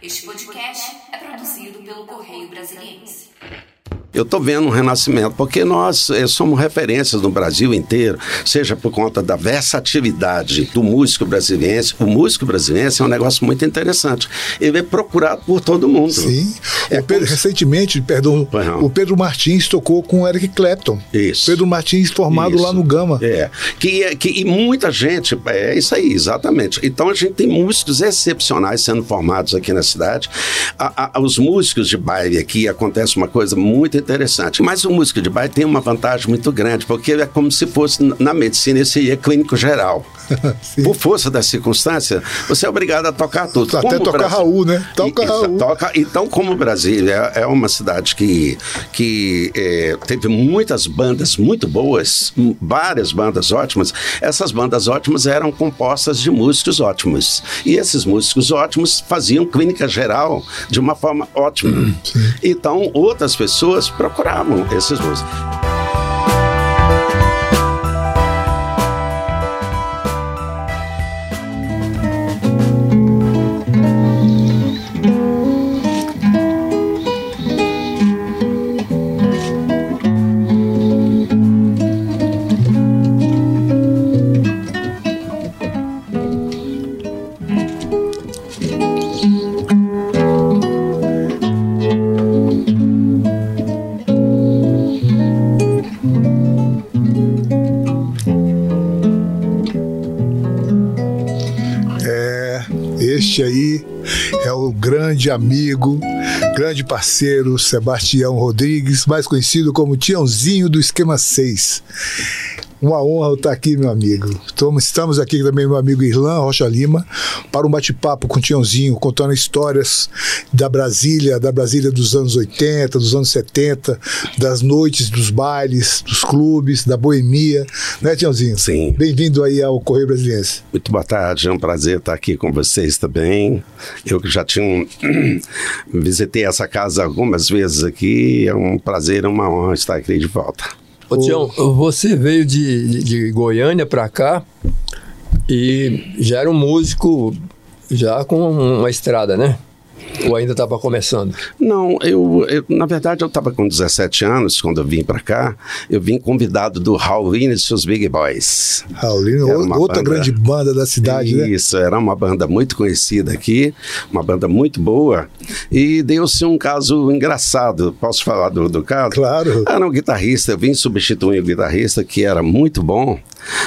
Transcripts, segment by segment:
Este podcast é produzido pelo Correio Brasiliense. Eu estou vendo um renascimento, porque nós eh, somos referências no Brasil inteiro, seja por conta da versatilidade do músico brasileiro. O músico brasileiro é um negócio muito interessante. Ele é procurado por todo mundo. Sim. É Pedro, como- Recentemente, perdão, o Pedro Martins tocou com o Eric Clapton. Isso. Pedro Martins formado Isso. lá no Gama. É, que, é- que, e muita gente, é isso aí, exatamente. Então a gente tem músicos excepcionais sendo formados aqui na cidade. A- a- os músicos de baile aqui acontece uma coisa muito interessante. Mas o músico de baile tem uma vantagem muito grande, porque é como se fosse na medicina, esse é clínico geral. Sim. Por força da circunstância, você é obrigado a tocar tudo. Até Como tocar Brasil- Raul, né? Toca E- Raul. toca- então, como Brasília é uma cidade que, que é, teve muitas bandas muito boas, várias bandas ótimas, essas bandas ótimas eram compostas de músicos ótimos. E esses músicos ótimos faziam clínica geral de uma forma ótima. Então, outras pessoas procuravam esses músicos. Grande amigo, grande parceiro Sebastião Rodrigues, mais conhecido como Tiãozinho do Esquema 6. Uma honra estar aqui, meu amigo. Estamos, aqui também, meu amigo Irlan Rocha Lima, para um bate-papo com o Tiãozinho, contando histórias da Brasília, da Brasília dos anos 80, dos anos 70, das noites, dos bailes, dos clubes, da boemia. Né, Tiãozinho? Sim. Bem-vindo aí ao Correio Brasiliense. Muito boa tarde, é um prazer estar aqui com vocês também. Eu que já tinha um, visitei essa casa algumas vezes aqui, é um prazer, é uma honra estar aqui de volta. Ô, Tião, você veio de, de- Goiânia para cá e já era um músico já com uma estrada, né? Ou ainda estava começando? Não, eu, eu- na verdade eu estava com 17 anos quando eu vim para cá. Eu vim convidado do Halloween e seus Big Boys. Raulino, uma outra banda- grande banda da cidade, né? Isso, era uma banda muito conhecida aqui, uma banda muito boa. E deu-se um caso engraçado. Posso falar do, do caso? Claro. Era um guitarrista, eu vim substituir o guitarrista, que era muito bom,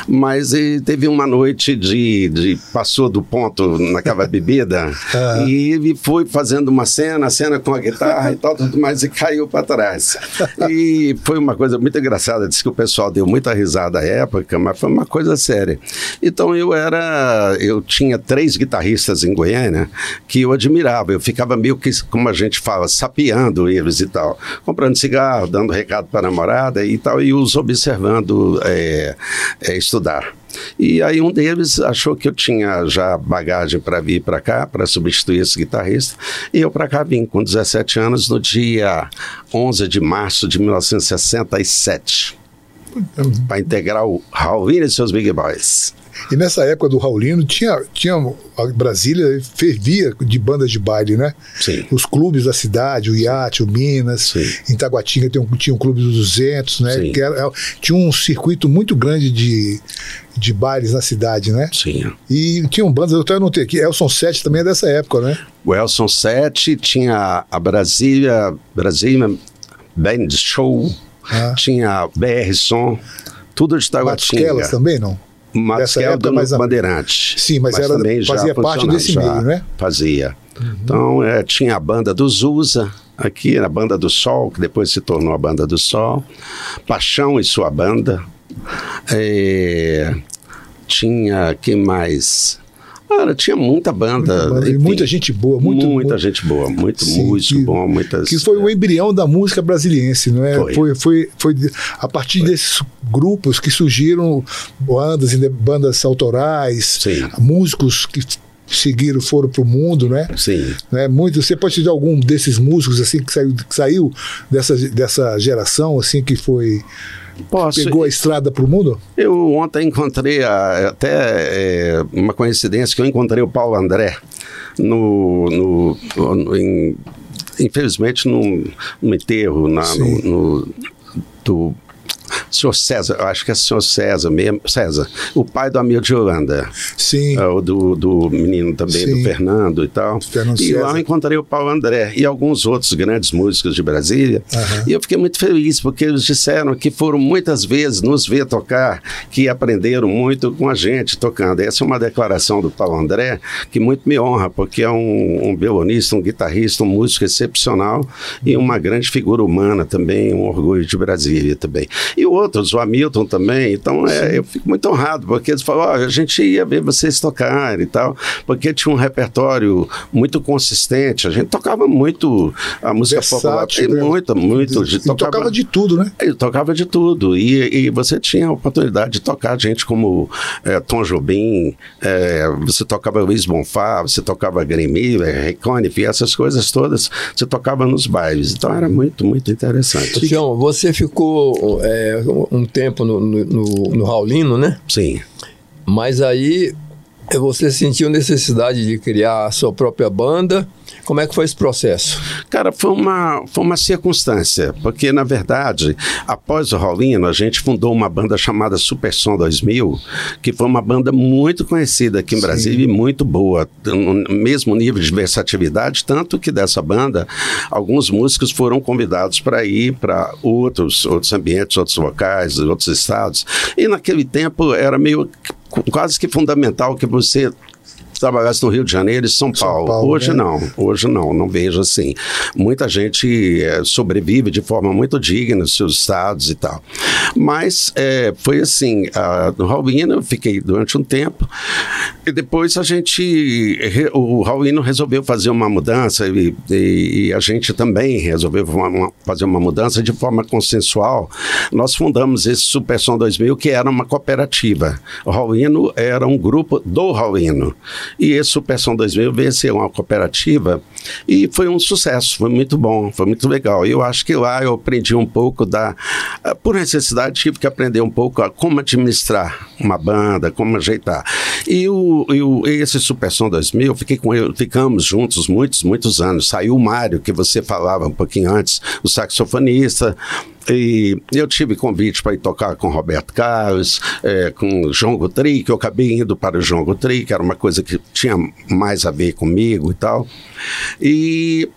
mas ele teve uma noite de. de passou do ponto naquela bebida Ah. e ele foi fazendo uma cena, cena com a guitarra e tal, tudo mais, e caiu para trás. E foi uma coisa muito engraçada, disse que o pessoal deu muita risada à época, mas foi uma coisa séria. Então eu era. Eu tinha três guitarristas em Goiânia que eu admirava, eu ficava meio que, como a gente fala, sapeando eles e tal, comprando cigarro, dando recado para a namorada e tal, e os observando é, é, estudar. E aí um deles achou que eu tinha já bagagem para vir para cá, para substituir esse guitarrista, e eu para cá vim com 17 anos no dia 11 de março de 1967, para integrar o Raulino e seus Big Boys. E nessa época do Raulino, tinha, tinha a Brasília fervia de bandas de baile, né? Sim. Os clubes da cidade, o Iate, o Minas, Sim. em Taguatinga tem um, tinha um clube dos 200, né? Sim. Que era- tinha um circuito muito grande de, de bailes na cidade, né? Sim. E tinham bandas, eu até anotei aqui, Elson 7 também é dessa época, né? O Elson 7 tinha a Brasília, Brasília Band Show, Ah. tinha BR Som, tudo de Taguatinga. Matusquelas também, não? Dessa Matusquela época, do mas Bandeirante. Sim, mas era- também já fazia parte desse já meio, né? Fazia. Então, é, tinha a banda do Zusa, aqui, a banda do Sol, que depois se tornou a banda do Sol. Paixão e sua banda. É, tinha, que mais? Cara, tinha muita banda. Muita banda, e muita gente boa, muito- muita gente boa, muito Sim, músico que- bom, muitas. que foi o embrião da música brasiliense, não é? Foi. Foi, foi, foi a partir desses grupos que surgiram bandas, bandas autorais, Sim. músicos que seguiram, foram para o mundo, né? Sim. né? Muito, você pode dizer algum desses músicos assim que saiu, que saiu dessa, dessa geração assim que foi Posso. Pegou a estrada pro mundo? Eu ontem encontrei a- até é, uma coincidência que eu encontrei o Paulo André no, no- no- em- infelizmente num, num enterro na, no, no- do senhor César, eu acho que é o senhor César mesmo, César, o pai do amigo de Holanda. Sim. É, o do, do menino também, Sim. do Fernando e tal. Fernando e lá César. eu encontrei o Paulo André e alguns outros grandes músicos de Brasília. Aham. E eu fiquei muito feliz, porque eles disseram que foram muitas vezes nos ver tocar, que aprenderam muito com a gente tocando. Essa é uma declaração do Paulo André que muito me honra, porque é um, um violonista, um guitarrista, um músico excepcional e uma grande figura humana também, um orgulho de Brasília também. E outros, o Hamilton também. Então é, eu fico muito honrado, porque eles falaram: "Ó, a gente ia ver vocês tocarem e tal, porque tinha um repertório muito consistente. A gente tocava muito a música popular, Versátil, e né? muito, muito. E tocava de tudo, né? eu tocava de tudo. E, e você tinha a oportunidade de tocar gente como eh, Tom Jobim, eh, você tocava Luiz Bonfá, você tocava Miller, Recone, essas coisas todas, você tocava nos bailes. Então era muito, muito interessante. Tião, você ficou é, um tempo no, no, no- no Raulino, né? Sim. Mas aí você sentiu necessidade de criar a sua própria banda. Como é que foi esse processo? Cara, foi uma, foi uma circunstância, porque na verdade, após o Raulino, a gente fundou uma banda chamada Super Som 2000, que foi uma banda muito conhecida aqui em Sim. Brasília e muito boa, no mesmo nível de versatilidade, tanto que dessa banda, alguns músicos foram convidados para ir para outros, outros ambientes, outros locais, outros estados. E naquele tempo era meio quase que fundamental que você trabalhasse no Rio de Janeiro e São, São Paulo. Paulo, Hoje né? não, hoje não, não vejo assim. Muita gente eh, sobrevive de forma muito digna nos seus estados e tal. Mas eh, foi assim, ah, no Raulino eu fiquei durante um tempo e depois a gente, o Raulino resolveu fazer uma mudança e, e- e a gente também resolveu uma- fazer uma mudança de forma consensual. Nós fundamos esse Super Som 2000 que era uma cooperativa. O Raulino era um grupo do Raulino. E esse Super Som 2000 veio ser uma cooperativa e foi um sucesso, foi muito bom, foi muito legal. Eu acho que lá eu aprendi um pouco da. ah, Por necessidade, tive que aprender um pouco a como administrar uma banda, como ajeitar. E, o, e o- esse Super Som 2000, fiquei com ele, ficamos juntos muitos, muitos anos. Saiu o Mário, que você falava um pouquinho antes, o saxofonista. E eu tive convite para ir tocar com Roberto Carlos, eh, com João Gutri, que eu acabei indo para o João Gutri, que era uma coisa que tinha mais a ver comigo e tal. E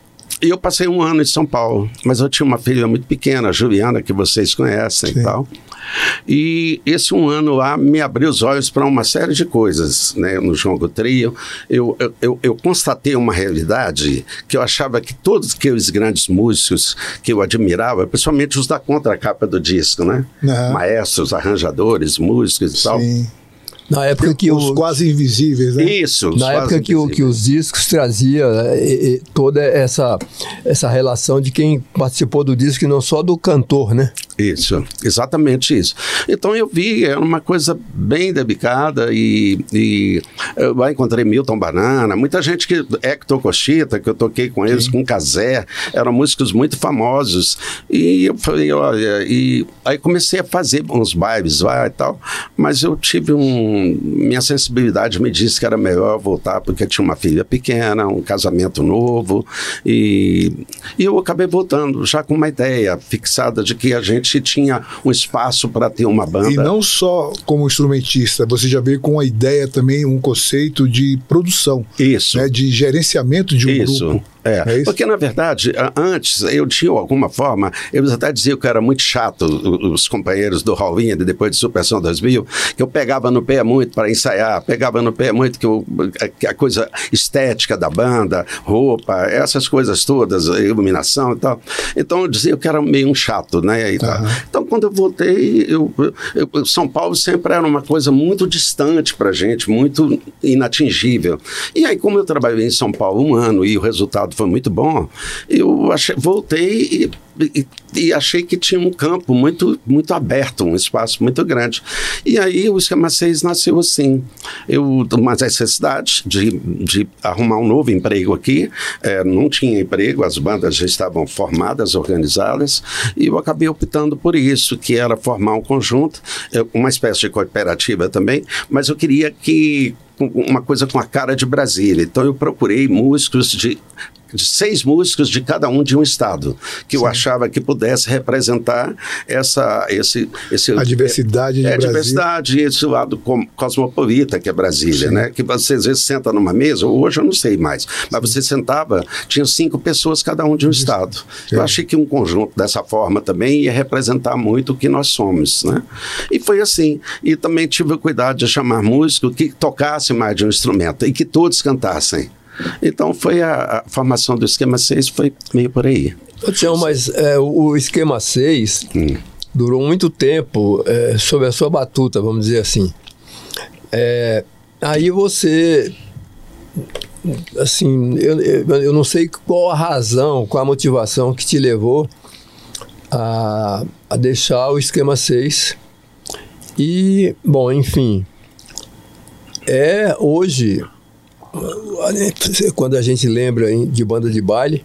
e eu passei um ano em São Paulo, mas eu tinha uma filha muito pequena, a Juliana, que vocês conhecem Sim. e tal. E esse um ano lá me abriu os olhos para uma série de coisas, né? No João Trio, eu, eu, eu, eu constatei uma realidade que eu achava que todos aqueles grandes músicos que eu admirava, principalmente os da contracapa do disco, né? Aham. Maestros, arranjadores, músicos e tal. Na época que Os o, quase invisíveis, né? Isso. na época que, o, que os discos trazia eh, eh, toda essa, essa relação de quem participou do disco e não só do cantor, né? Isso, exatamente isso. Então eu vi, era uma coisa bem dedicada e, e eu encontrei Milton Banana, muita gente que, Hector Cochita, que eu toquei com eles, com Casé, eram músicos muito famosos. E eu falei, olha, e aí comecei a fazer uns bailes lá e tal, mas eu tive um, minha sensibilidade me disse que era melhor voltar porque tinha uma filha pequena, um casamento novo e, e eu acabei voltando já com uma ideia fixada de que a gente tinha um espaço para ter uma banda. E não só como instrumentista, você já veio com a ideia também, um conceito de produção, Isso. né, de gerenciamento de um Isso. grupo. É. É porque na verdade, antes eu tinha alguma forma, eles até diziam que eu era muito chato, os companheiros do Raulino, depois de Superção 2000, que eu pegava no pé muito para ensaiar, pegava no pé muito que, eu, que a coisa estética da banda, roupa, essas coisas todas, iluminação e tal. Então eu dizia que eu era meio um chato, né? Aham. Então quando eu voltei, eu, eu- São Paulo sempre era uma coisa muito distante para gente, muito inatingível. E aí, como eu trabalhei em São Paulo um ano e o resultado foi muito bom, eu achei, voltei e, e, e, achei que tinha um campo muito, muito aberto, um espaço muito grande. E aí o Esquema 6 nasceu assim. Eu, uma necessidade de, de arrumar um novo emprego aqui, é, não tinha emprego, as bandas já estavam formadas, organizadas, e eu acabei optando por isso, que era formar um conjunto, é, uma espécie de cooperativa também, mas eu queria que uma coisa com a cara de Brasília. Então eu procurei músicos de de seis músicos de cada um de um estado, que Sim. eu achava que pudesse representar essa, esse, esse a diversidade de é, Brasília. diversidade esse lado cosmopolita que é Brasília, Sim. né? Que você às vezes senta numa mesa, hoje eu não sei mais, mas você sentava, tinha cinco pessoas cada um de um estado. É. Eu achei que um conjunto dessa forma também ia representar muito o que nós somos, né? E foi assim. E também tive o cuidado de chamar músico que tocasse mais de um instrumento e que todos cantassem. Então foi a, a, formação do esquema 6 foi meio por aí. Tião, mas é, o esquema 6 hum. durou muito tempo é, sob a sua batuta, vamos dizer assim. É, aí você assim, eu, eu não sei qual a razão, qual a motivação que te levou a, a deixar o esquema 6. E, bom, enfim, é hoje quando a gente lembra de banda de baile,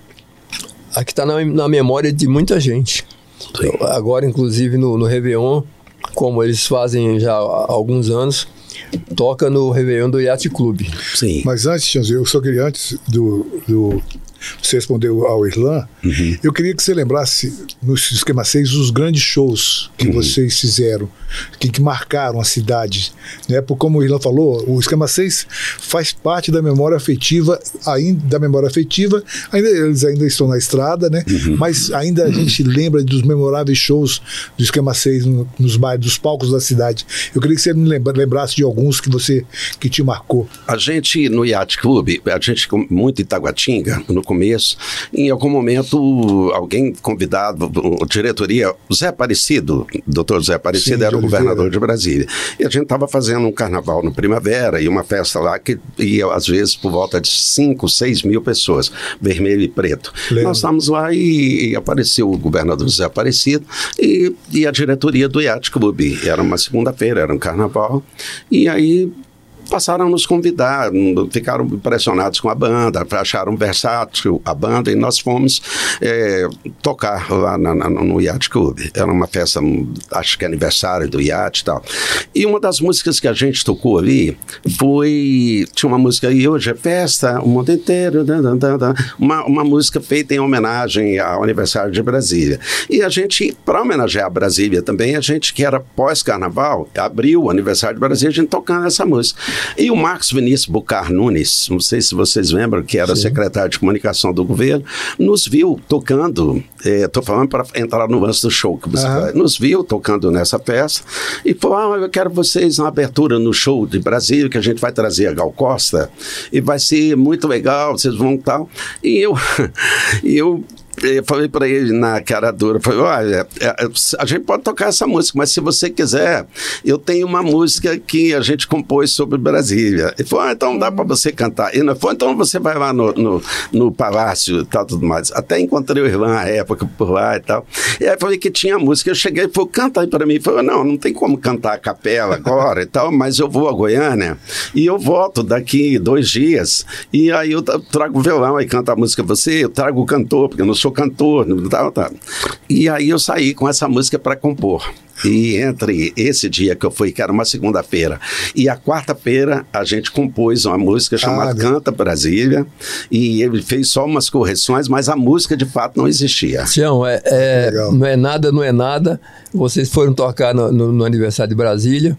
aqui está na, na, memória de muita gente. Agora, inclusive, no, no Réveillon, como eles fazem já há alguns anos, toca no Réveillon do Yacht Club. Sim. Mas antes, eu só queria, antes do, do você respondeu ao Irlan, uhum. eu queria que você lembrasse no esquema 6 os grandes shows que uhum. vocês fizeram, que, que, marcaram a cidade. Né? Por como o Irlan falou, o esquema 6 faz parte da memória afetiva, ainda da memória afetiva, ainda, eles ainda estão na estrada, né? Uhum. Mas ainda a gente lembra dos memoráveis shows do esquema 6 no, nos bairros, dos palcos da cidade. Eu queria que você me lembrasse de alguns que você que te marcou. A gente no Yacht Club, a gente muito em Taguatinga, no começo, em algum momento alguém convidado, a diretoria, Zé Aparecido, doutor Zé Aparecido Sim, era o governador de Brasília. E a gente estava fazendo um carnaval no primavera e uma festa lá que ia às vezes por volta de 5, 6 mil pessoas, vermelho e preto. Lembra. Nós estávamos lá e, e, apareceu o governador Zé Aparecido e, e a diretoria do Yacht Club. Era uma segunda-feira, era um carnaval. E aí passaram a nos convidar, ficaram impressionados com a banda, acharam versátil a banda e nós fomos é, tocar lá na, na, no Yacht Club. Era uma festa, acho que aniversário do Yacht e tal. E uma das músicas que a gente tocou ali foi. Tinha uma música aí, hoje é festa, o mundo inteiro, uma, uma música feita em homenagem ao aniversário de Brasília. E a gente, para homenagear Brasília também, a gente que era pós-carnaval, abriu o aniversário de Brasília, a gente tocando essa música. E o Marcos Vinícius Bucar Nunes, não sei se vocês lembram, que era Sim. secretário de comunicação do governo, nos viu tocando, estou é, falando para entrar no lance do show, que você uhum. nos viu tocando nessa festa e falou: ah, eu quero vocês na abertura no show de Brasília, que a gente vai trazer a Gal Costa e vai ser muito legal, vocês vão tal. E eu, eu eu falei para ele na cara dura, falei, olha, é, é, a gente pode tocar essa música, mas se você quiser, eu tenho uma música que a gente compôs sobre Brasília. Ele falou, ah, então dá para você cantar. E não foi, então você vai lá no, no, no palácio e tal, tudo mais. Até encontrei o Irlã à época por lá e tal. E aí falei que tinha música. Eu cheguei e falei, canta aí para mim. Ele falou, não, não tem como cantar a capela agora e tal, mas eu vou a Goiânia e eu volto daqui dois dias. E aí eu trago o violão e canto a música você, eu trago o cantor, porque eu não sou sou cantor, tal, tal. E aí eu saí com essa música para compor. E entre esse dia que eu fui, que era uma segunda-feira, e a quarta-feira a gente compôs uma música chamada ah, Canta Brasília, e ele fez só umas correções, mas a música de fato não existia. Tião, é, é não é nada, não é nada. Vocês foram tocar no, no, no aniversário de Brasília,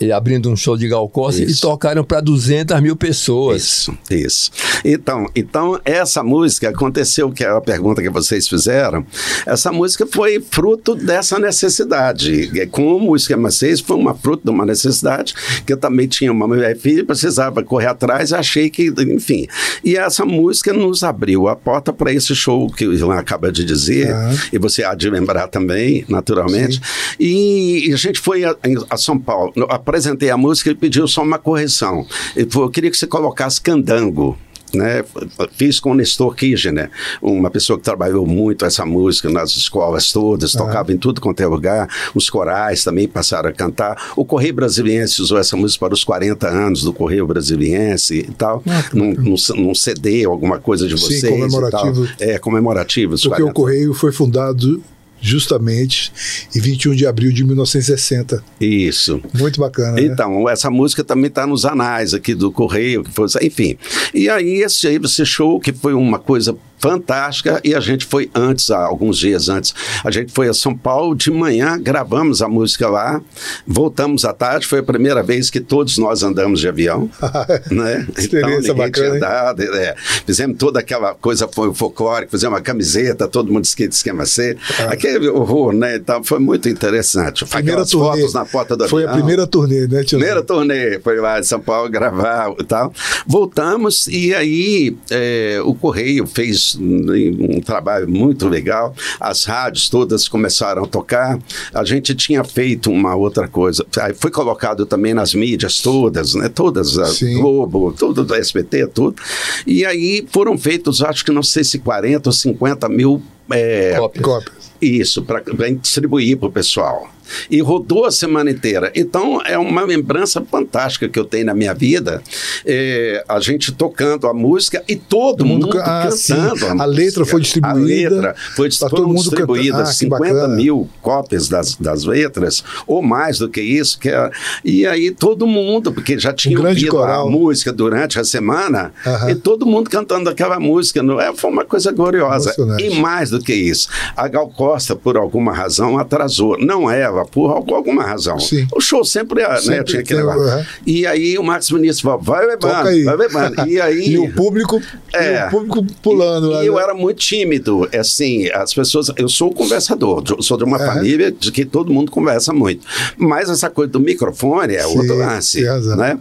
e abrindo um show de Gal Costa, isso. e tocaram para 200 mil pessoas. Isso, isso. Então, então, essa música aconteceu, que é a pergunta que vocês fizeram, essa música foi fruto dessa necessidade necessidade. Como o esquema 6 foi uma fruta de uma necessidade, que eu também tinha uma mulher e filha, precisava correr atrás, achei que, enfim. E essa música nos abriu a porta para esse show que o Ilan acaba de dizer, uhum. e você há de lembrar também, naturalmente. E, e, a gente foi a, a, São Paulo, apresentei a música e pediu só uma correção. Ele falou, eu queria que você colocasse candango né? Fiz com o Nestor Kirchner, uma pessoa que trabalhou muito essa música nas escolas todas, tocava em tudo quanto é lugar. Os corais também passaram a cantar. O Correio Brasiliense usou essa música para os 40 anos do Correio Brasiliense e tal, num, num, num CD, alguma coisa de vocês. Sim, comemorativo. É, comemorativo. Porque o 40 Correio foi fundado justamente em 21 de abril de 1960. Isso. Muito bacana, né? Então, essa música também está nos anais aqui do Correio, que foi, enfim. E aí, esse, aí, esse show, que foi uma coisa fantástica, e a gente foi antes, alguns dias antes, a gente foi a São Paulo de manhã, gravamos a música lá, voltamos à tarde, foi a primeira vez que todos nós andamos de avião, né? Então, Experiência ninguém bacana, andado, é. fizemos toda aquela coisa foi folclórica, fizemos uma camiseta, todo mundo esquema, esquema C, aquele horror, né? Então, foi muito interessante. Ah. Primeira Aquelas turnê. fotos na porta do Foi a primeira turnê, né, tio? Primeira turnê, foi lá de São Paulo gravar e tal. Voltamos e aí é, o Correio fez um, um trabalho muito legal. As rádios todas começaram a tocar. A gente tinha feito uma outra coisa. Foi colocado também nas mídias todas, né? Todas, a Sim. Globo, tudo do SBT, tudo. E aí foram feitos, acho que não sei se 40 ou 50 mil é, Cópia. Cópias. isso, para distribuir para o pessoal. E rodou a semana inteira. Então, é uma lembrança fantástica que eu tenho na minha vida. é, a gente tocando a música e todo mundo mundo, ah, cantando. música. A letra foi distribuída A letra foi pra todo mundo cantar. distribuídas Ah, que 50 bacana. mil cópias das, das letras, ou mais do que isso. Que é- e aí todo mundo, porque já tinha Um ouvido coral. a música durante a semana, Aham. e todo mundo cantando aquela música. Não é? Foi uma coisa gloriosa. E mais do que isso, a Gal Costa, por alguma razão, atrasou. Não ela, por al- alguma razão. Sim. O show sempre, né, Sempre tinha que levar. aham. E aí o Marcos Vinícius falou, vai levando, vai levando. E aí... E o público, É. e o público pulando lá. E eu né? era muito tímido, assim, as pessoas, eu sou conversador, eu sou de uma Aham. família de que todo mundo conversa muito, mas essa coisa do microfone é Sim, outro lance, né?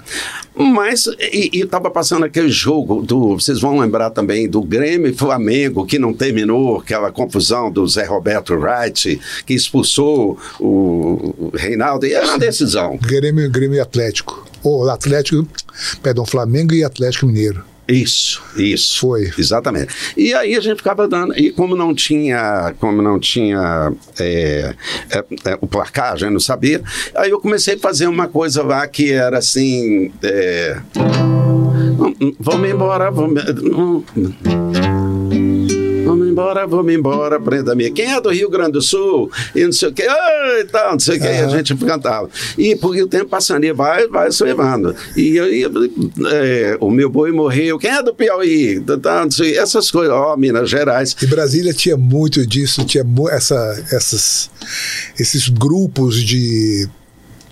Mas, e, e tava passando aquele jogo do, vocês vão lembrar também do Grêmio e Flamengo, que não terminou, aquela confusão do Zé Roberto Wright, que expulsou o, o Reinaldo, e era uma decisão. Grêmio, Grêmio e Atlético. Ou Atlético, perdão, Flamengo e Atlético Mineiro. Isso, isso. Foi. Exatamente. E aí a gente ficava dando. E como não tinha, como não tinha é, é, é, o placar, a gente não sabia, aí eu comecei a fazer uma coisa lá que era assim. É, "Hum, hum, vamos embora, vamos. Vamos embora, vamos embora, prenda minha. Quem é do Rio Grande do Sul? E não sei o quê, e tal, não sei o quê, e a gente cantava. E porque o tempo passando, e vai, vai se levando. E aí, é, o meu boi morreu. Quem é do Piauí? Tá, tá, não sei, essas coisas, ó, Minas Gerais. E Brasília tinha muito disso, tinha essa, essas, esses grupos de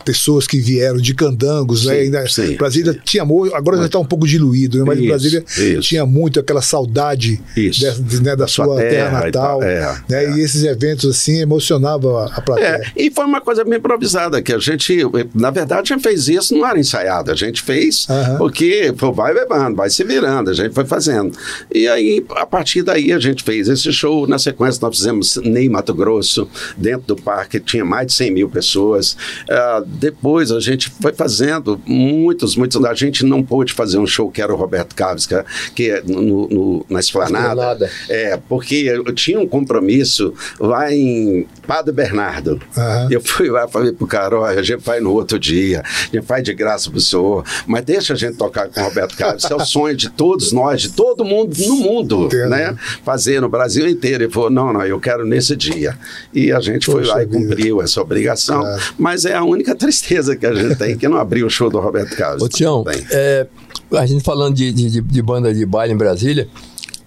pessoas que vieram de candangos, né? Sim, Ainda- sim, Brasília sim. tinha muito, agora já está um pouco diluído, né? mas Isso, Brasília isso. tinha muito aquela saudade dessa- de- né, da Sua sua terra, terra e natal, tal, é, né? é. E esses eventos assim emocionavam a, a plateia. É, e foi uma coisa bem improvisada, que a gente, na verdade, a gente fez isso, não era ensaiado, a gente fez porque pô, vai levando, vai se virando, a gente foi fazendo. E aí, a partir daí, a gente fez esse show, na sequência nós fizemos Ney Mato Grosso, dentro do parque tinha mais de 100 mil pessoas. Ah, depois a gente foi fazendo muitos, muitos, a gente não pôde fazer um show que era o Roberto Carlos, que, é- que é no, no- na Esplanada. Esplanada. É, porque eu tinha um compromisso lá em Padre Bernardo. Aham. Eu fui lá e falei pro cara, olha, a gente vai no outro dia, a gente faz de graça pro senhor, mas deixa a gente tocar com o Roberto Carlos, isso é o sonho de todos nós, de todo mundo no mundo, Entendo. né? Fazer no Brasil inteiro. Ele falou, não, não, eu quero nesse dia. E a gente foi Poxa lá e vida. cumpriu essa obrigação, Claro. mas é a única tristeza que a gente tem, que não abriu o show do Roberto Carlos. Ô, Tião, é, a gente falando de, de, de- banda de baile em Brasília,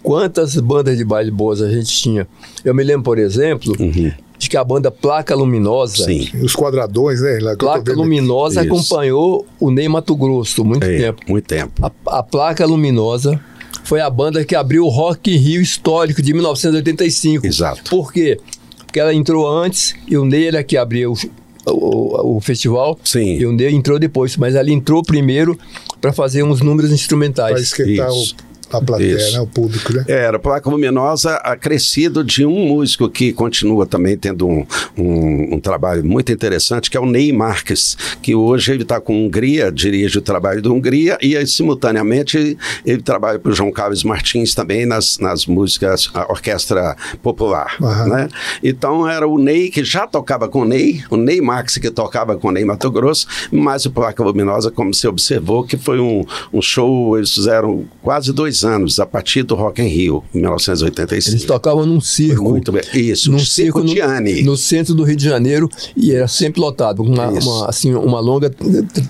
quantas bandas de baile boas a gente tinha? Eu me lembro, por exemplo, de que a banda Placa Luminosa, Uhum. Sim. Os quadradões, né? Placa. Luminosa Isso. acompanhou o Ney Mato Grosso muito É, tempo. muito tempo. A, a Placa Luminosa foi a banda que abriu o Rock in Rio histórico de 1985. Exato. Por quê? Porque ela entrou antes e o Ney era que abriu o, o- festival. Sim. E o Ney entrou depois, mas ela entrou primeiro para fazer uns números Para instrumentais. esquentar o. A plateia, Isso. né? O público, né? Era, a placa luminosa acrescido de um músico que continua também tendo um, um, um trabalho muito interessante, que é o Ney Marques, que hoje ele está com Hungria, dirige o trabalho da Hungria, e aí, simultaneamente ele trabalha para o João Carlos Martins também nas, nas músicas, a orquestra popular. Né? Então era o Ney que já tocava com o Ney, o Ney Marques que tocava com o Ney Mato Grosso, mas o Placa Luminosa, como você observou, que foi um, um show, eles fizeram quase dois anos, a partir do Rock in Rio, em 1985. Eles tocavam num circo. Muito bem. Isso, num Circo no, Gianni. no centro do Rio de Janeiro e era sempre lotado, com uma, uma, assim, uma longa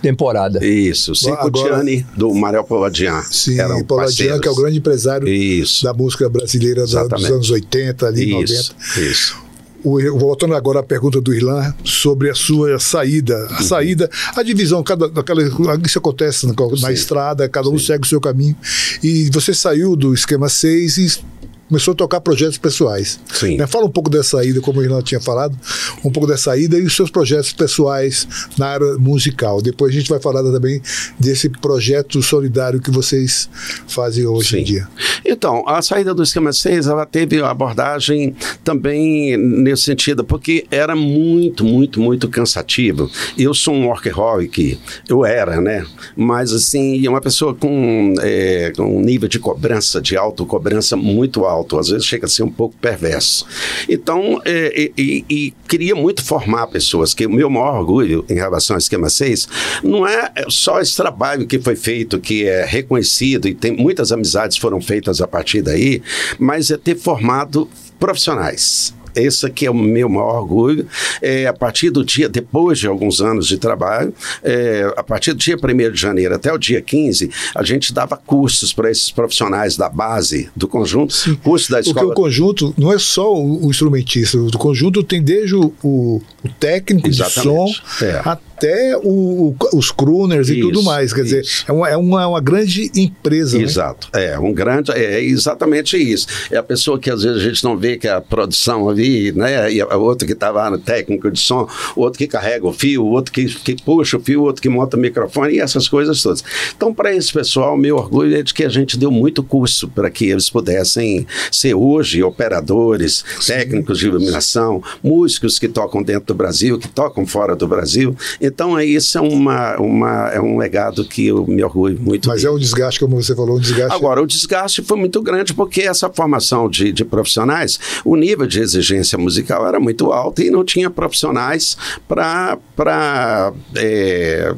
temporada. Isso, Circo Agora- Gianni, do Mariel Poladian. Sim, Eram Paulo Adian, que é o grande empresário Isso. da música brasileira da- dos anos 80, ali, Isso, 90. isso. Voltando agora à pergunta do Irlan sobre a sua saída. Uhum. A saída, a divisão, cada, aquela, isso acontece na, na Sim. estrada, cada um segue o seu caminho. E você saiu do esquema 6 e começou a tocar projetos pessoais. Sim. Né? Fala um pouco dessa saída, como o Irlan tinha falado, um pouco dessa saída e os seus projetos pessoais na área musical. Depois a gente vai falar também desse projeto solidário que vocês fazem hoje em Sim. dia. Então, a saída do esquema 6, ela teve abordagem também nesse sentido, porque era muito, muito, muito cansativo. Eu sou um workaholic, eu era, né? Mas, assim, uma pessoa com, é, com um nível de cobrança, de autocobrança muito alto, às vezes chega a ser um pouco perverso. Então, é, e, e- queria muito formar pessoas, que o meu maior orgulho em relação ao esquema 6 não é só esse trabalho que foi feito, que é reconhecido e tem muitas amizades foram feitas a partir daí, mas é ter formado profissionais. Esse aqui é o meu maior orgulho. É, a partir do dia, depois de alguns anos de trabalho, é, a partir do dia 1 de janeiro até o dia 15, a gente dava cursos para esses profissionais da base do conjunto, curso da Porque escola. o conjunto não é só o, o instrumentista, o conjunto tem desde o, o- o técnico Exatamente, de som é. até o- o- os crooners e Isso, tudo mais. Quer dizer, isso. é uma, é uma, uma grande empresa. né? Exato. É, um grande. É exatamente isso. É a pessoa que às vezes a gente não vê que é a produção ali, né? E a outro que está lá no técnico de som, outro que carrega o fio, outro que, que puxa o fio, outro que monta o microfone e essas coisas todas. Então, para esse pessoal, meu orgulho é de que a gente deu muito curso para que eles pudessem ser hoje operadores, técnicos de iluminação, músicos que tocam dentro do Brasil, que tocam fora do Brasil. Então, é, isso é, uma, uma, é um legado que eu me orgulho muito. Mas dele. é um desgaste, como você falou, um desgaste. Agora, o desgaste foi muito grande porque essa formação de, de profissionais, o nível de exigência musical era muito alto e não tinha profissionais para é,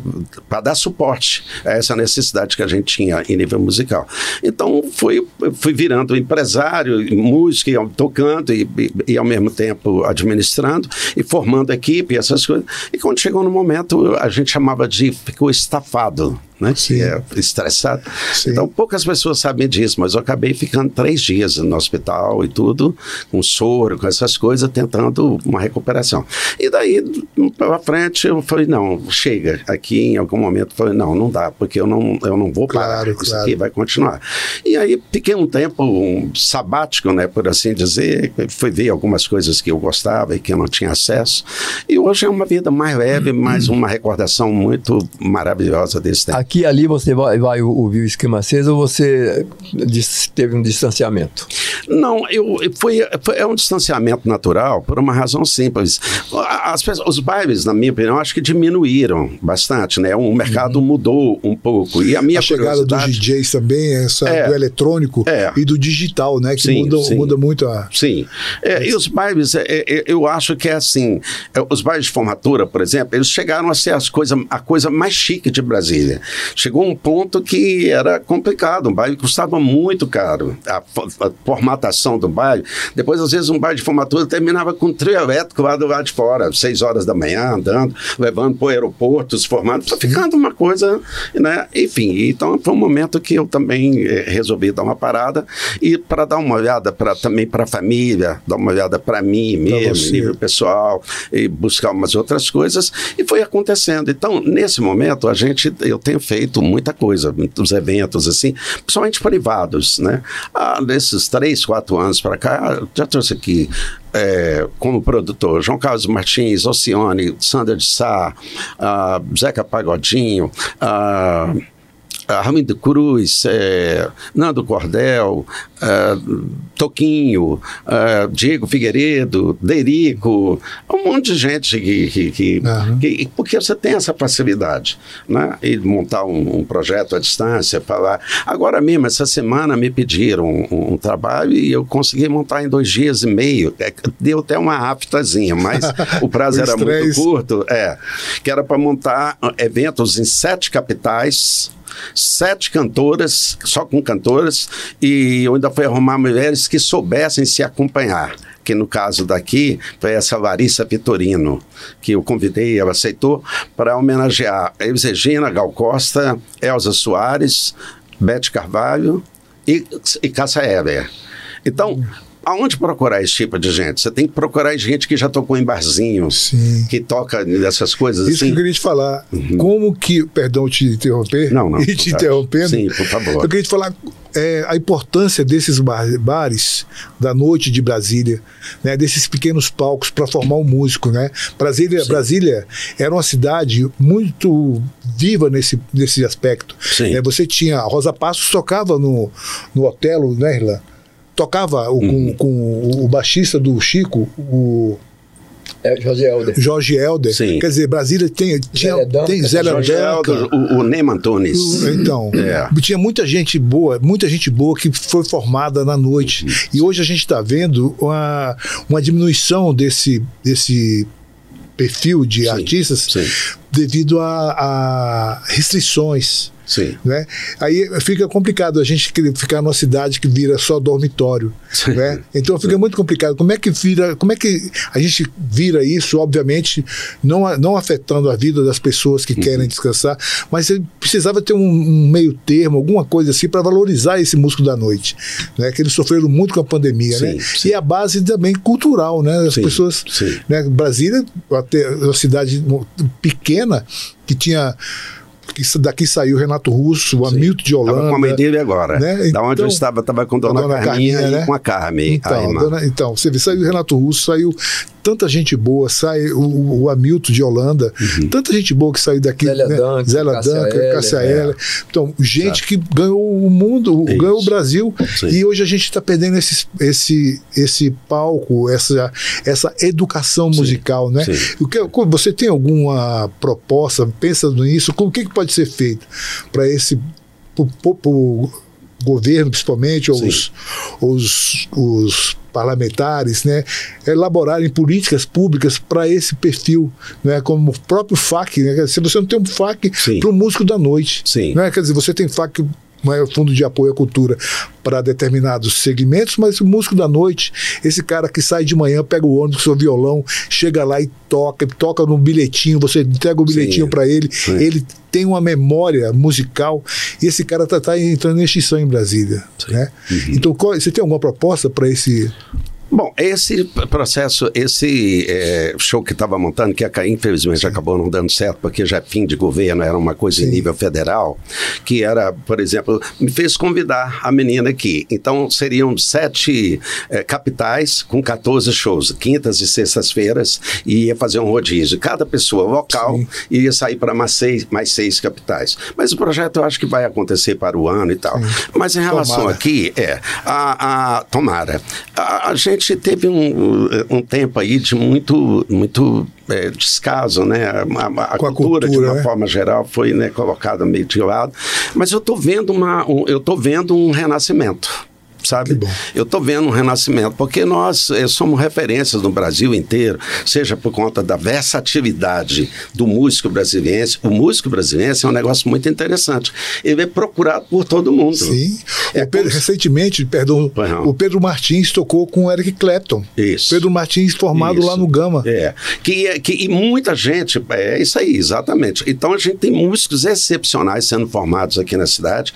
dar suporte a essa necessidade que a gente tinha em nível musical. Então, fui, fui virando empresário, músico, e tocando e, e, e ao mesmo tempo administrando e formando equipe, essas coisas. E quando chegou no momento, a gente chamava de ficou estafado. Né, Sim. que é estressado. Sim. Então, poucas pessoas sabem disso, mas eu acabei ficando três dias no hospital e tudo, com soro, com essas coisas, tentando uma recuperação. E daí, para frente, eu falei, não, chega. Aqui, em algum momento, eu falei, não, não dá, porque eu não, eu não vou parar. Claro, Isso claro. aqui vai continuar. E aí, fiquei um tempo um sabático, né, por assim dizer, fui ver algumas coisas que eu gostava e que eu não tinha acesso. E hoje é uma vida mais leve, mas uma recordação muito maravilhosa desse tempo. Aqui e ali você vai, vai ouvir o esquema 6 ou você teve um distanciamento? Não, eu, foi, foi- é um distanciamento natural por uma razão simples. As os bailes, na minha opinião, acho que diminuíram bastante, né? O mercado mudou um pouco. E a minha a chegada dos DJs também, essa É. do eletrônico É. e do digital, né? Que Sim, muda, sim. muda muito a. Sim. É, e os bailes, é, é, eu acho que é assim, é, os bailes de formatura, por exemplo, eles chegaram a ser as coisa, a coisa mais chique de Brasília. Chegou um ponto que era complicado, um baile custava muito caro. A, a formatação do baile, depois às vezes um baile de formatura terminava com um trio elétrico lá do lado de fora, seis horas da manhã, andando, levando para o aeroporto, os formados, tá ficando uma coisa, né? Enfim, então foi um momento que eu também eh, resolvi dar uma parada e para dar uma olhada pra, também para a família, dar uma olhada para mim mesmo, nível pessoal, e buscar umas outras coisas, e foi acontecendo. Então, nesse momento, a gente, eu tenho feito muita coisa, muitos eventos assim, principalmente privados, né? Ah, nesses três, quatro anos para cá, já trouxe aqui é, como produtor João Carlos Martins, Oceane, Sandra de Sá, ah, Zeca Pagodinho, ah, Armindo Cruz, é, Nando Cordel, é, Toquinho, é, Diego Figueiredo, Derico, um monte de gente que, que, que, Aham. que- porque você tem essa facilidade, né? E montar um, um projeto à distância, falar. Agora mesmo, essa semana me pediram um, um trabalho e eu consegui montar em dois dias e meio. É, deu até uma aftazinha, mas o prazo era muito curto, é, que era para montar ah, eventos em sete capitais. Sete cantoras, só com cantoras, e eu ainda fui arrumar mulheres que soubessem se acompanhar. Que no caso daqui foi essa Larissa Vitorino, que eu convidei, ela aceitou, para homenagear Elis Regina, Gal Costa, Elza Soares, Bete Carvalho e, e Cássia. Então, aonde procurar esse tipo de gente? Você tem que procurar gente que já tocou em barzinho, Sim. que toca dessas coisas Isso que assim. eu queria te falar. Como que. Perdão te interromper. Não, não, E te interrompendo. Sim, por favor. Eu queria te falar é, a importância desses bar- bares da noite de Brasília, né, desses pequenos palcos para formar um músico. Né? Brasília, Brasília era uma cidade muito viva nesse, nesse aspecto. Sim. né? Você tinha. A Rosa Passos tocava no, no Otelo, né, Irlan? Tocava o- Uhum. com, com o baixista do Chico, o É, José Helder. Jorge Helder. Sim. Quer dizer, Brasília tem, tinha, Duncan. tem Zélia Jorge Duncan. Helder, o, o Neyman Antunes. Então, É. tinha muita gente boa, muita gente boa que foi formada na noite. E hoje a gente está vendo uma, uma diminuição desse, desse perfil de Sim, artistas sim. Devido a, a restrições. Sim. Né? Aí fica complicado a gente ficar numa cidade que vira só dormitório. Sim. Né? Então fica muito complicado. Como é que vira, como é que a gente vira isso, obviamente, não, não afetando a vida das pessoas que Uhum. querem descansar, mas precisava ter um, um meio termo, alguma coisa assim, para valorizar esse músico da noite. Né? Que eles sofreram muito com a pandemia. Sim, né? E a base também cultural, né? As Sim, pessoas. Né? Brasília, até uma cidade pequena, que tinha. que daqui saiu Renato Russo, o Hamilton de Holanda. Estava com a mãe dele agora. né? Da onde eu Então, estava, estava com Dona, Dona Carminha, Carminha, e né? com a Carmen. a Então, irmã. dona- então, você vê, saiu o Renato Russo, saiu tanta gente boa, sai o, o Hamilton de Holanda, Uhum. tanta gente boa que saiu daqui. Zélia né? Duncan, Zélia Cássia Duncan, Eller, Cássia é. Então, gente que ganhou o mundo, Isso. ganhou o Brasil. Sim. E hoje a gente está perdendo esse, esse, esse palco, essa, essa educação musical, né? sim. O que, você tem alguma proposta, pensa nisso, o que, que pode ser feito para esse pro, pro- pro governo, principalmente, ou Sim. os, os, os parlamentares, né, elaborarem políticas públicas para esse perfil, né, como o próprio FAC. Né, se você não tem um FAC para o músico da noite, Sim. né, quer dizer, você tem FAC Fundo de Apoio à Cultura para determinados segmentos, mas o músico da noite, esse cara que sai de manhã, pega o ônibus com seu violão, chega lá e toca, toca no bilhetinho, você entrega o bilhetinho para ele, Sim. ele tem uma memória musical e esse cara está tá entrando em extinção em Brasília. Né? Uhum. Então, qual- você tem alguma proposta para esse. Bom, esse processo, esse eh, show que estava montando, que a- infelizmente acabou não dando certo, porque já é fim de governo, era uma coisa em Sim. nível federal, que era, por exemplo, me fez convidar a menina aqui. Então, seriam sete eh, capitais com 14 shows, quintas e sextas-feiras, e ia fazer um rodízio. Cada pessoa local Sim. iria sair para mais seis, mais seis capitais. Mas o projeto eu acho que vai acontecer para o ano e tal. Mas em relação Tomara. aqui, é, a, a tomara. A, a gente teve um, um tempo aí de muito, muito é, descaso, né? A, a- a Com a cultura, de cultura, uma né? forma geral, foi né, colocada meio de lado. Mas eu estou vendo uma, um, eu tô vendo um renascimento. Sabe? Eu estou vendo um renascimento, porque nós eh, somos referências no Brasil inteiro, seja por conta da versatilidade do músico brasileiro. O músico brasileiro é um negócio muito interessante. Ele é procurado por todo mundo. Sim. É Pedro, recentemente, perdão, o Pedro Martins tocou com o Eric Clapton. Isso. Pedro Martins formado Isso. lá no Gama. É, que, que, e muita gente, é isso aí, exatamente. Então a gente tem músicos excepcionais sendo formados aqui na cidade.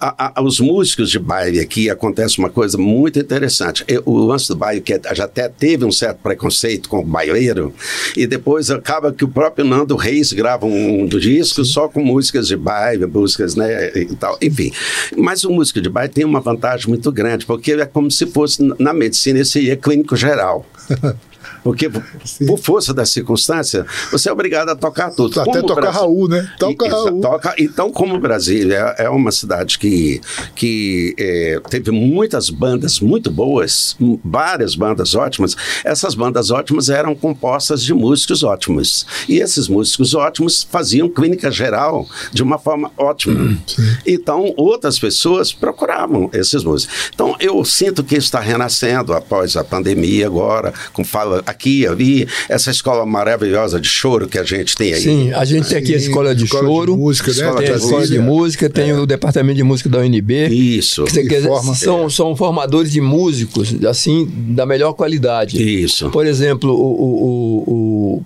A- a- os músicos de baile aqui acontece uma coisa muito interessante. Eu- o lance do baile, que é- já até teve um certo preconceito com o baileiro, e depois acaba que o próprio Nando Reis grava um, um disco só com músicas de baile, músicas, né, e tal, enfim. Mas o músico de baile tem uma vantagem muito grande, porque é como se fosse, na medicina, esse é clínico geral. Porque, Sim. por força da circunstância, você é obrigado a tocar tudo. Até Como tocar Brasil- Raul, né? Toca E- Raul. toca- então, como Brasília é uma cidade que, que eh, teve muitas bandas muito boas, várias bandas ótimas, essas bandas ótimas eram compostas de músicos ótimos. E esses músicos ótimos faziam clínica geral de uma forma ótima. Então, outras pessoas procuravam esses músicos. Então, eu sinto que está renascendo após a pandemia agora, com fala aqui, ali, essa escola maravilhosa de choro que a gente tem aí. Sim, a gente tem aqui a escola de escola de choro, música, né? Escola tem a de escola de música. tem o departamento de música da UNB. Isso. Que você E quer dizer, forma- são, são formadores de músicos, assim, da melhor qualidade. Isso. Por exemplo, o, o- o- o-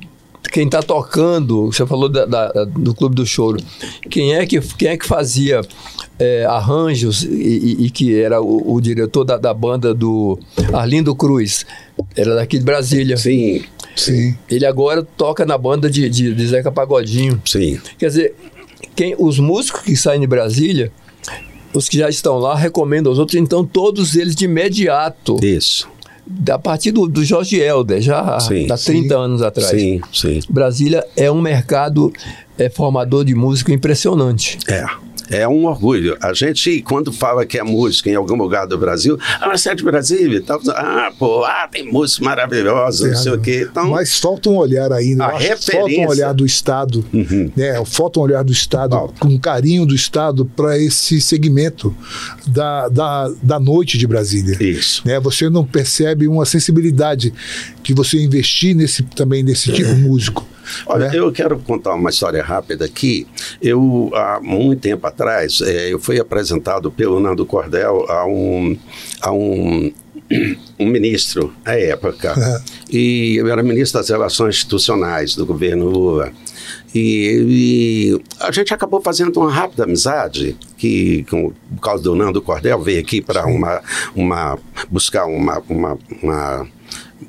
quem está tocando, você falou da- da- do Clube do Choro, quem é que, quem é que fazia é, arranjos e, e- e que era o, o diretor da, da banda do Arlindo Cruz? Era daqui de Brasília. Sim, Sim. Ele agora toca na banda de, de, de Zeca Pagodinho. sim. Quer dizer, quem, os músicos que saem de Brasília, os que já estão lá, recomendam aos outros, então todos eles de imediato, Isso. A partir do, do Jorge Helder, já Sim, há 30 anos atrás. Sim, sim. Brasília é um mercado é, formador de músico impressionante. É. É um orgulho. A gente, quando fala que é música em algum lugar do Brasil, ah, você é de Brasília e tal. Ah, pô, ah, tem música maravilhosa, não sei o quê. Então, Mas falta um olhar ainda. A eu acho que Falta referência- um olhar do Estado. Né? Falta um olhar do Estado, Falta. com carinho do Estado para esse segmento da, da, da noite de Brasília. isso. Né? Você não percebe uma sensibilidade que você investir nesse, também nesse tipo de músico. Olha, né? eu quero contar uma história rápida aqui. Eu, há muito tempo atrás, eh, eu fui apresentado pelo Nando Cordel a um, a um, um ministro à época. E eu era ministro das Relações Institucionais do governo Lula. E, e a gente acabou fazendo uma rápida amizade, que com, por causa do Nando Cordel, veio aqui para uma, uma, buscar uma, uma, uma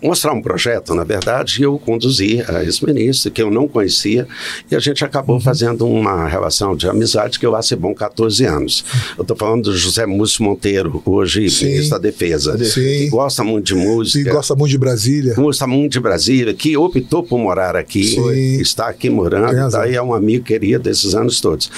mostrar um projeto, na verdade, e eu conduzi a esse ministro, que eu não conhecia, e a gente acabou fazendo uma relação de amizade que eu acho bom 14 anos. Eu estou falando do José Múcio Monteiro, hoje Sim. ministro da Defesa, Sim. que gosta muito de E música. gosta muito de Brasília. Gosta muito de Brasília, que optou por morar aqui, Sim. está aqui morando, daí é um amigo querido desses anos todos.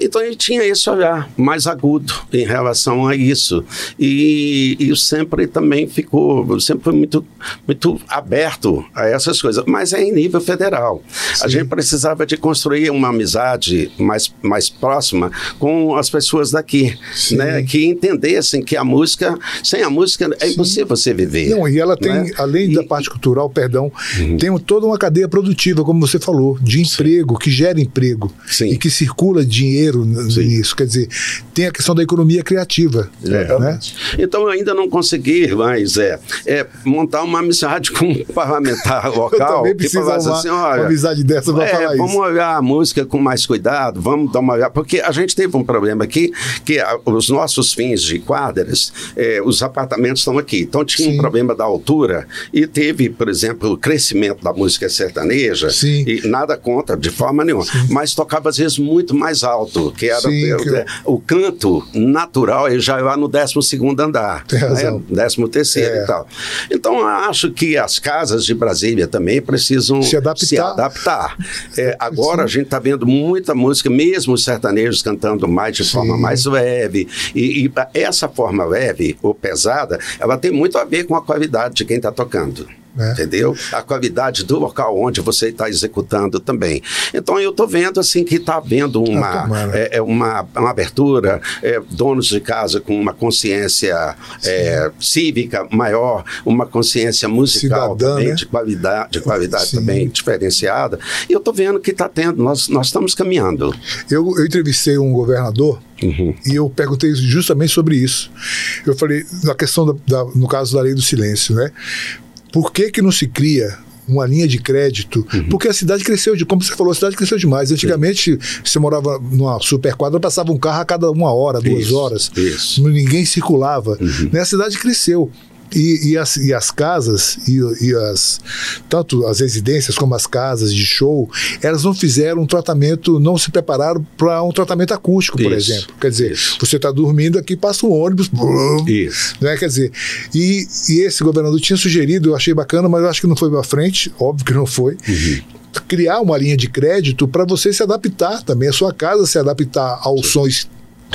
Então ele tinha esse olhar mais agudo em relação a isso. E, e sempre também ficou, sempre foi muito, muito aberto a essas coisas, mas é em nível federal. A gente precisava de construir uma amizade mais, mais próxima com as pessoas daqui, Sim. né? que entendessem que a música, sem a música é impossível você viver. Não, e ela tem, né? além E- da parte cultural, perdão, tem um- toda uma cadeia produtiva, como você falou, de emprego, que gera emprego Sim. e que circula dinheiro Sim. nisso. Quer dizer, tem a questão da economia criativa. É. Né? Então eu ainda não consegui, mas é, é montar uma amizade com um parlamentar Eu local também preciso falasse arrumar assim, uma amizade dessa para é, falar vamos isso. olhar a música com mais cuidado, vamos dar uma olhada, porque a gente teve um problema aqui, que a- os nossos fins de quadras, é, os apartamentos estão aqui, então tinha Sim. um problema da altura e teve, por exemplo, o crescimento da música sertaneja, Sim. e nada contra, de forma nenhuma, mas tocava às vezes muito mais alto, que era Sim, o, que- o canto natural, ele já é lá no 12 segundo andar, Tem razão. né? décimo terceiro É. e tal. Então, eu que as casas de Brasília também precisam Se adaptar. adaptar. É, agora a gente está vendo muita música, mesmo os sertanejos cantando mais de forma mais leve. E, e essa forma leve ou pesada, ela tem muito a ver com a qualidade de quem está tocando. É. Entendeu? A qualidade do local onde você está executando também. Então eu estou vendo assim que está havendo Ah, uma, é, é uma, uma abertura, é, donos de casa com uma consciência é, cívica maior, uma consciência musical Cidadã, também né? de qualidade, de qualidade Sim. também diferenciada. E eu estou vendo que está tendo, nós, nós estamos caminhando. Eu, eu entrevistei um governador Uhum. e eu perguntei justamente sobre isso. Eu falei, na questão, da, da- no caso da lei do silêncio, né? Por que, que não se cria uma linha de crédito? Uhum. Porque a cidade cresceu, de, como você falou, a cidade cresceu demais. Antigamente, você morava numa superquadra, passava um carro a cada uma hora, duas Isso, horas. isso. Ninguém circulava. Uhum. Né? A cidade cresceu. E, e, as, e as casas, e, e as, tanto as residências como as casas de show, elas não fizeram um tratamento, não se prepararam para um tratamento acústico, por Isso, exemplo. Quer dizer, isso. você está dormindo aqui, passa um ônibus. Isso. Né? Quer dizer, e, e esse governador tinha sugerido, eu achei bacana, mas eu acho que não foi para frente, óbvio que não foi. Criar uma linha de crédito para você se adaptar também, a sua casa se adaptar ao som ex-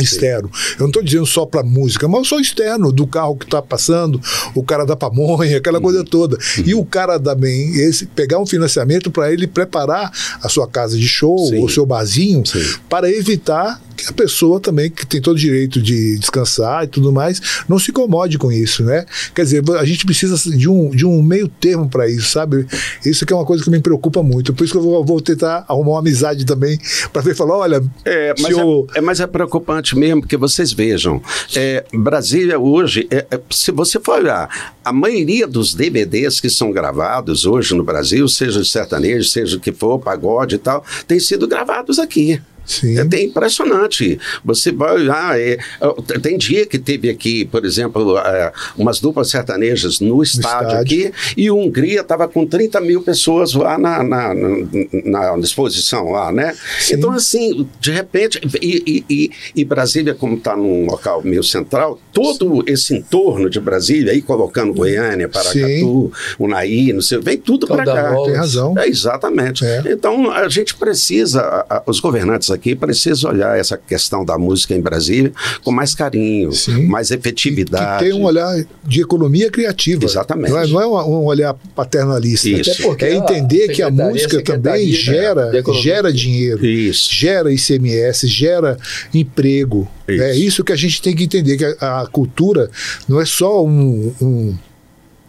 externo. Eu não estou dizendo só para música, mas o som externo do carro que está passando, o cara da pamonha, aquela coisa toda. E o cara também, esse, pegar um financiamento para ele preparar a sua casa de show, Sim. o seu barzinho, Sim. para evitar que a pessoa também, que tem todo o direito de descansar e tudo mais, não se incomode com isso, né? Quer dizer, a gente precisa de um, de um meio termo para isso, sabe? Isso que é uma coisa que me preocupa muito. Por isso que eu vou, vou tentar arrumar uma amizade também, para ver falar, olha, É, mas, é, é, mas é preocupante mesmo, porque vocês vejam, é, Brasília hoje, é, é, se você for olhar, a maioria dos DVDs que são gravados hoje no Brasil, seja de sertanejo, seja o que for, pagode e tal, tem sido gravados aqui. Sim. É bem impressionante. Você vai olhar. é, é, tem dia que teve aqui, por exemplo, é, umas duplas sertanejas no estádio, estádio. aqui, e o Hungria estava com 30 mil pessoas lá na, na, na, na exposição lá, né? Sim. Então, assim, de repente, e, e, e, e Brasília, como está num local meio central, todo esse entorno de Brasília, aí colocando Goiânia, Paracatu, Unaí, não sei, vem tudo para cá. Tem razão. É, exatamente. É. Então, a gente precisa, a- a- os governantes aqui precisam olhar essa questão da música em Brasília com mais carinho, Sim. mais que efetividade. tem um olhar de economia criativa. Exatamente. Não é, não é um, um olhar paternalista. Isso. Até porque É entender que a música também gera, gera dinheiro. Isso. gera ICMS, gera emprego. Isso. É isso que a gente tem que entender, que a, a cultura não é só um, um,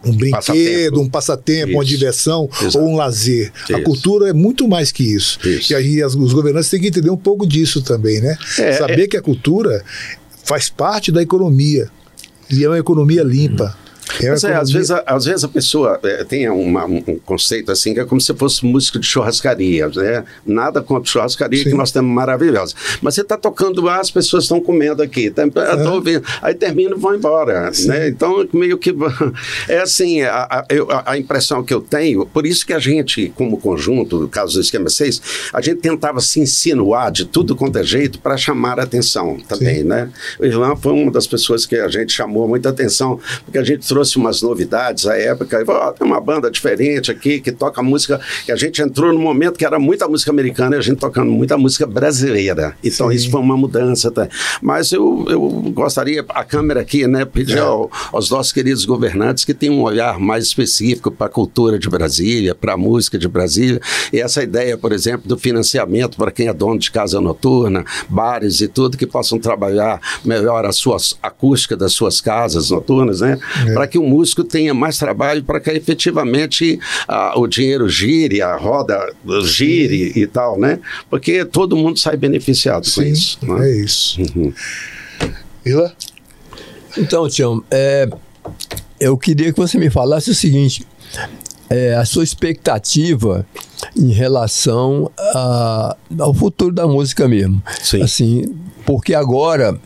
um brinquedo, Passatempo. um passatempo, uma Isso. diversão Exato. ou um lazer. A Isso. cultura é muito mais que isso. Isso. E aí as- os governantes têm que entender um pouco disso também, né? É, Saber que a cultura faz parte da economia. E é uma economia limpa. É uma Mas é, às, vezes, a- às vezes a pessoa é, tem uma- um, conceito assim, que é como se fosse músico de churrascaria, né? Nada contra churrascaria, Sim. que nós temos maravilhosa. Mas você está tocando lá, as pessoas estão comendo aqui, tá, tô ouvindo, aí termina e vão embora, né? Então, meio que... É assim, a, a- a- a impressão que eu tenho, por isso que a gente, como conjunto, no caso do Esquema 6, a gente tentava se insinuar de tudo quanto é jeito para chamar a atenção também, Sim. né? O Irlan foi uma das pessoas que a gente chamou muita atenção, porque a gente trouxe umas novidades à época, e falou, "Ó, tem uma banda diferente aqui que toca música, que a gente entrou num momento que era muita música americana e a gente tocando muita música brasileira. Então Sim. isso foi uma mudança. Tá? Mas eu, eu gostaria, a câmera aqui, né, pedir É. ao- aos nossos queridos governantes que tenham um olhar mais específico para a cultura de Brasília, para a música de Brasília, e essa ideia, por exemplo, do financiamento para quem é dono de casa noturna, bares e tudo, que possam trabalhar melhor a sua acústica das suas casas noturnas, né? É. Para que o músico tenha mais trabalho, para que efetivamente ah, o dinheiro gire, a roda gire e tal, né? Porque todo mundo sai beneficiado com Sim, isso. né? é isso. Uhum. Ila? Então, Tião, é, eu queria que você me falasse o seguinte: é, a sua expectativa em relação a- ao futuro da música mesmo. Sim. Assim, porque agora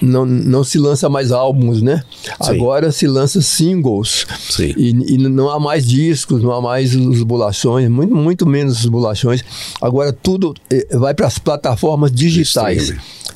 não, não se lança mais álbuns, né? Sim. Agora se lança singles. Sim. E, e não há mais discos, não há mais os bolachões, muito, muito menos os bolachões. Agora tudo eh, vai para as plataformas digitais.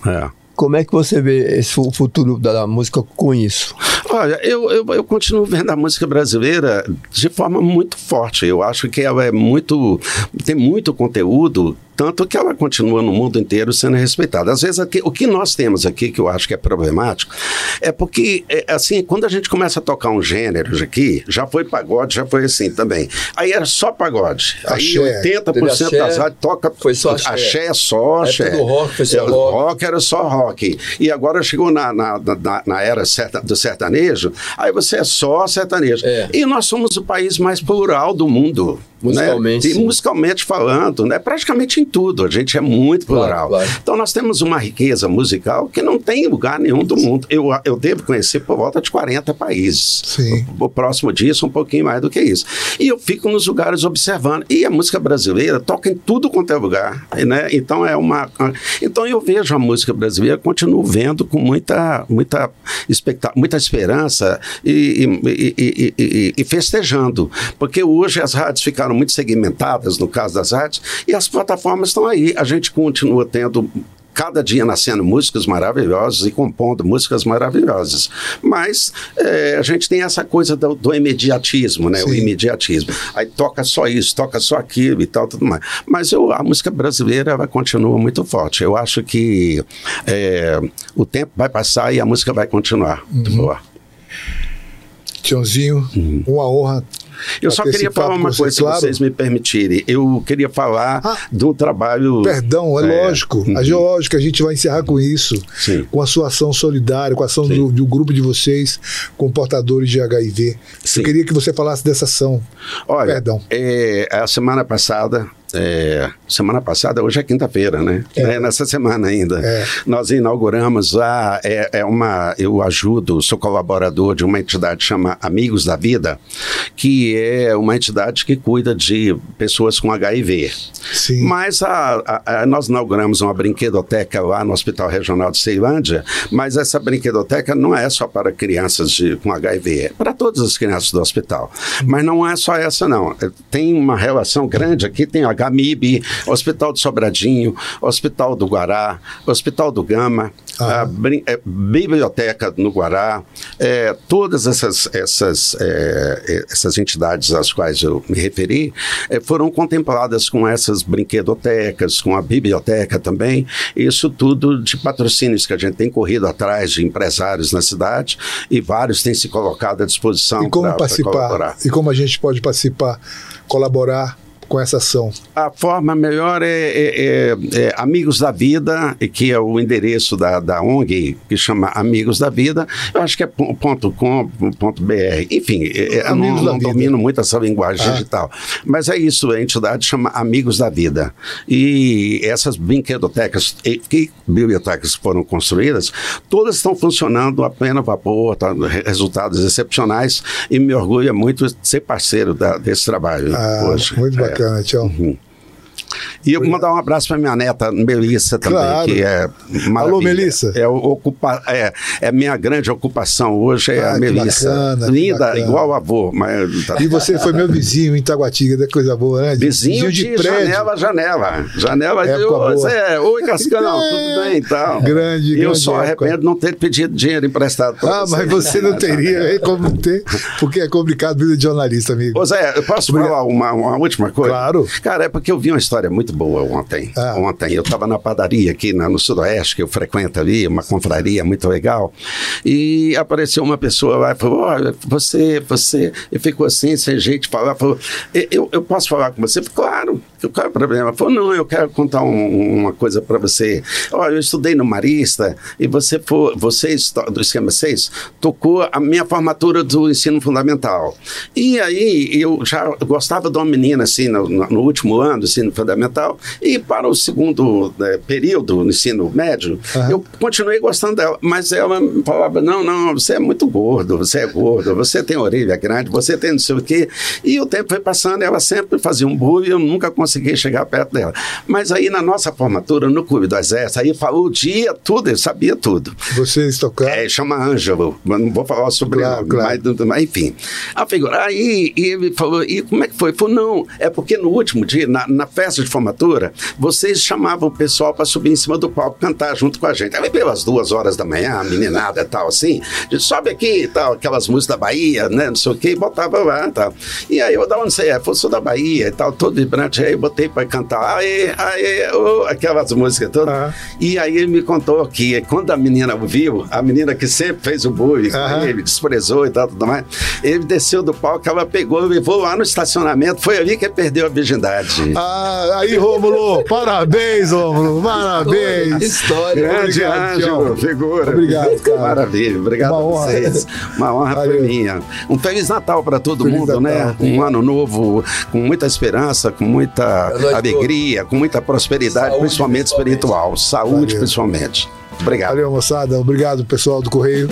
É. Como é que você vê esse fu- futuro da música com isso? Olha, eu, eu, eu continuo vendo a música brasileira de forma muito forte. Eu acho que ela é muito. tem muito conteúdo. Tanto que ela continua no mundo inteiro sendo respeitada. Às vezes, aqui, o que nós temos aqui, que eu acho que é problemático, é porque, é, assim, quando a gente começa a tocar um gênero aqui, já foi pagode, já foi assim também. Aí era só pagode. Aí Axé. 80% Teve axé, das rádios toca foi só axé. axé só, axé. do rock foi só É, o rock. rock era só rock. E agora chegou na, na, na, na era serta- do sertanejo, aí você é só sertanejo. É. E nós somos o país mais plural do mundo. Musicalmente, né? E musicalmente falando, né? praticamente em tudo. A gente é muito plural. Claro, claro. Então nós temos uma riqueza musical que não tem em lugar nenhum do mundo. Eu, eu devo conhecer por volta de 40 países. Sim. O, o próximo disso, um pouquinho mais do que isso. E eu fico nos lugares observando. E a música brasileira toca em tudo quanto é lugar. Né? Então é uma. Então eu vejo a música brasileira, continuo vendo com muita, muita, expecta muita esperança e, e, e, e, e festejando. Porque hoje as rádios ficaram muito segmentadas, no caso das rádios, e as plataformas estão aí. A gente continua tendo cada dia nascendo músicas maravilhosas e compondo músicas maravilhosas. Mas é, a gente tem essa coisa do, do imediatismo, né? O Sim. imediatismo. Aí toca só isso, toca só aquilo e tal, tudo mais. Mas eu, a música brasileira ela continua muito forte. Eu acho que é, o tempo vai passar e a música vai continuar. Muito boa. Tiãozinho, uma honra. Eu só queria falar uma coisa, se claro. vocês me permitirem. Eu queria falar Ah, do trabalho. Perdão, é, É, lógico. uhum. A geológica, a gente vai encerrar com isso. Sim. Com a sua ação solidária, com a ação do, do grupo de vocês com portadores de HIV. Sim. Eu queria que você falasse dessa ação. Olha, Perdão. é, a semana passada, é, semana passada, hoje é quinta-feira, né? É. nessa semana ainda. É. Nós inauguramos a, é, é uma, eu ajudo, sou colaborador de uma entidade que chama Amigos da Vida, que é uma entidade que cuida de pessoas com HIV. Sim. Mas a- a- a- nós inauguramos uma brinquedoteca lá no Hospital Regional de Ceilândia, mas essa brinquedoteca não é só para crianças de- com HIV, é para todas as crianças do hospital. Mas não é só essa, não. É, Tem uma relação grande aqui, tem a HMIB, Hospital de Sobradinho, Hospital do Guará, Hospital do Gama, Ah. a é, Biblioteca no Guará, é, todas essas, essas, é, é, essas entidades às quais eu me referi é, foram contempladas com essas brinquedotecas, com a biblioteca também, isso tudo de patrocínios que a gente tem corrido atrás de empresários na cidade e vários têm se colocado à disposição E participar? colaborar. E como a gente pode participar, colaborar com essa ação? A forma melhor é, é- é- é Amigos da Vida, que é o endereço da, da ONG, que chama Amigos da Vida. Eu acho que é pon- ponto .com, ponto .br. Enfim, é- é- eu não, não domino muito essa linguagem Ah. digital. Mas é isso, a entidade chama Amigos da Vida. E essas brinquedotecas e que bibliotecas foram construídas, todas estão funcionando a pleno vapor, tá, re- resultados excepcionais, e me orgulha muito ser parceiro da- desse trabalho Ah, hoje. muito É. bacana, Tião. E eu mandar um abraço para minha neta, Melissa, também, Claro. que é maravilha. Alô, Melissa. É, ocupa, é, é minha grande ocupação hoje, é Ah, a Melissa. bacana, Linda, igual o avô. Mas, tá- E você foi meu vizinho em Taguatinga, da coisa boa, né? Vizinho de, janela, janela. Janela de Época boa. Zé, oi, Cascão, tudo bem e tal. Grande, eu grande só época. arrependo de não ter pedido dinheiro emprestado Ah, mas você não teria como ter, porque é complicado vida de jornalista, amigo. Ô Zé, eu posso Obrigado. falar uma, uma última coisa? Claro. Cara, é porque eu vi uma história muito boa ontem. Ah. Ontem eu estava na padaria aqui na- no Sudoeste, que eu frequento ali, uma confraria muito legal, e apareceu uma pessoa lá e falou, olha, você, você, e ficou assim, sem jeito de falar, falou, "E- eu, eu posso falar com você? Falei, claro, qual é o problema? Falou, não, eu quero contar um- uma coisa para você. Olha, eu estudei no Marista, e você, for, você esto- do Esquema 6, tocou a minha formatura do ensino fundamental. E aí eu já gostava de uma menina assim no, no- último ano do ensino fundamental e para o segundo né, período no ensino médio Aham. eu continuei gostando dela, mas ela falava não, não, você é muito gordo, você é gordo, você tem orelha grande, você tem não sei o quê. E o tempo foi passando, ela sempre fazia um bullying, eu nunca consegui chegar perto dela. Mas aí na nossa formatura no clube do exército, aí falou o dia tudo, eu sabia tudo. Vocês tocaram. É, chama Ângelo, não vou falar sobre Claro, ele, claro. mas, mas enfim. A figura, aí ele falou, e como é que foi? Falou, não, é porque no último dia, na, na festa de formatura, vocês chamavam o pessoal para subir em cima do palco, cantar junto com a gente. Aí pelas duas horas da manhã, a meninada e tal, assim, de, sobe aqui e tal, aquelas músicas da Bahia, né, não sei o que, e botava lá e tal. E aí eu, da onde você é? Falei, sou da Bahia e tal, todo vibrante. Aí botei para cantar, aê, aê, oh, aquelas músicas todas. Aham. E aí ele me contou que quando a menina ouviu, a menina que sempre fez o bullying, Aham. ele desprezou e tal, tudo mais, ele desceu do palco, ela pegou, levou lá no estacionamento, foi ali que ele perdeu a virgindade. Ah, aí, Rômulo, parabéns, Rômulo, parabéns. História. Grande Obrigado, Ângelo, figura. Obrigado, cara. Maravilha, obrigado Uma a honra. vocês. Uma honra foi minha. Um Feliz Natal para todo Feliz mundo, Natal. né? Um ano novo, com muita esperança, com muita Alegria, com muita prosperidade, Saúde, principalmente principalmente. espiritual. Saúde, Valeu. principalmente. Obrigado. Valeu, moçada. Obrigado, pessoal do Correio.